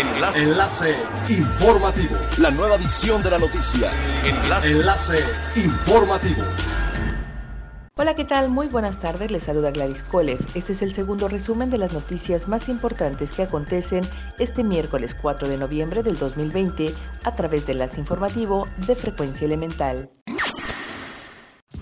Enlace. Enlace informativo. La nueva edición de la noticia. Enlace. Enlace informativo. Hola, ¿qué tal? Muy buenas tardes. Les saluda Gladys Kolev. Este es el segundo resumen de las noticias más importantes que acontecen este miércoles 4 de noviembre del 2020 a través del enlace informativo de Frecuencia Elemental.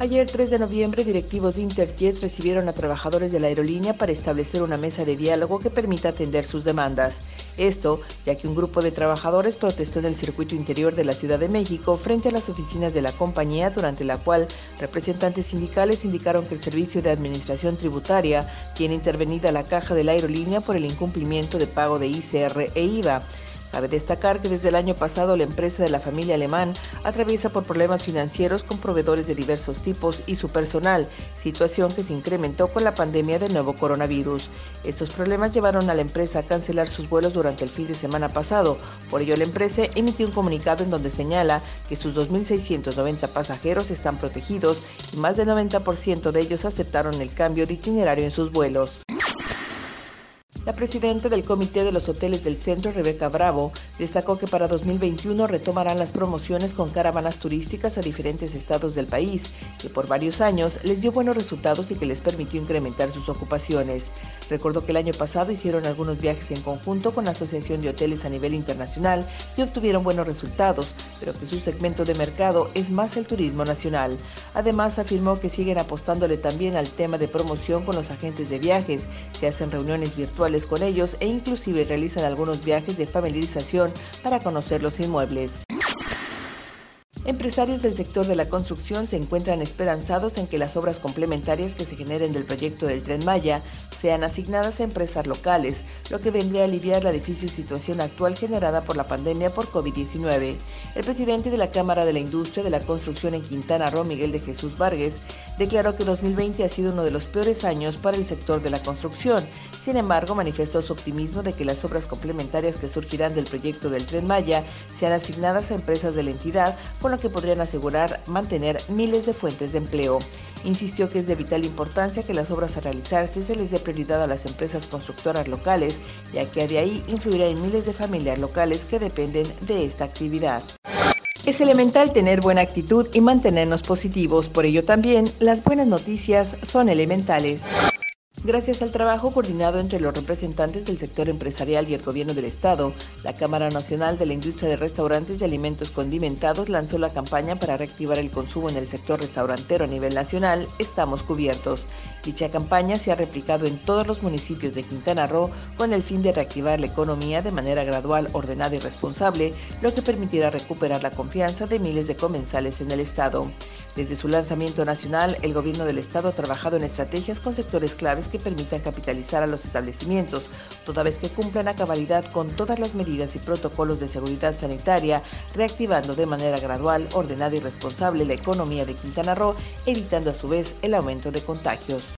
Ayer 3 de noviembre, directivos de Interjet recibieron a trabajadores de la aerolínea para establecer una mesa de diálogo que permita atender sus demandas. Esto, ya que un grupo de trabajadores protestó en el circuito interior de la Ciudad de México frente a las oficinas de la compañía, durante la cual representantes sindicales indicaron que el Servicio de Administración Tributaria tiene intervenida la caja de la aerolínea por el incumplimiento de pago de ICR e IVA. Cabe destacar que desde el año pasado la empresa de la familia alemán atraviesa por problemas financieros con proveedores de diversos tipos y su personal, situación que se incrementó con la pandemia del nuevo coronavirus. Estos problemas llevaron a la empresa a cancelar sus vuelos durante el fin de semana pasado. Por ello la empresa emitió un comunicado en donde señala que sus 2.690 pasajeros están protegidos y más del 90% de ellos aceptaron el cambio de itinerario en sus vuelos. La presidenta del Comité de los Hoteles del Centro, Rebeca Bravo, destacó que para 2021 retomarán las promociones con caravanas turísticas a diferentes estados del país, que por varios años les dio buenos resultados y que les permitió incrementar sus ocupaciones. Recordó que el año pasado hicieron algunos viajes en conjunto con la Asociación de Hoteles a nivel internacional y obtuvieron buenos resultados, pero que su segmento de mercado es más el turismo nacional. Además, afirmó que siguen apostándole también al tema de promoción con los agentes de viajes, se hacen reuniones virtuales con ellos e inclusive realizan algunos viajes de familiarización para conocer los inmuebles. Empresarios del sector de la construcción se encuentran esperanzados en que las obras complementarias que se generen del proyecto del tren Maya sean asignadas a empresas locales, lo que vendría a aliviar la difícil situación actual generada por la pandemia por COVID-19. El presidente de la Cámara de la Industria de la Construcción en Quintana Roo, Miguel de Jesús Vargas, declaró que 2020 ha sido uno de los peores años para el sector de la construcción. Sin embargo, manifestó su optimismo de que las obras complementarias que surgirán del proyecto del tren Maya sean asignadas a empresas de la entidad, con lo que podrían asegurar mantener miles de fuentes de empleo. Insistió que es de vital importancia que las obras a realizarse se les dé prioridad a las empresas constructoras locales, ya que de ahí influirá en miles de familias locales que dependen de esta actividad. Es elemental tener buena actitud y mantenernos positivos, por ello también las buenas noticias son elementales. Gracias al trabajo coordinado entre los representantes del sector empresarial y el gobierno del estado, la Cámara Nacional de la Industria de Restaurantes y Alimentos Condimentados lanzó la campaña para reactivar el consumo en el sector restaurantero a nivel nacional, Estamos Cubiertos. Dicha campaña se ha replicado en todos los municipios de Quintana Roo con el fin de reactivar la economía de manera gradual, ordenada y responsable, lo que permitirá recuperar la confianza de miles de comensales en el estado. Desde su lanzamiento nacional, el gobierno del estado ha trabajado en estrategias con sectores claves que permitan capitalizar a los establecimientos, toda vez que cumplan a cabalidad con todas las medidas y protocolos de seguridad sanitaria, reactivando de manera gradual, ordenada y responsable la economía de Quintana Roo, evitando a su vez el aumento de contagios.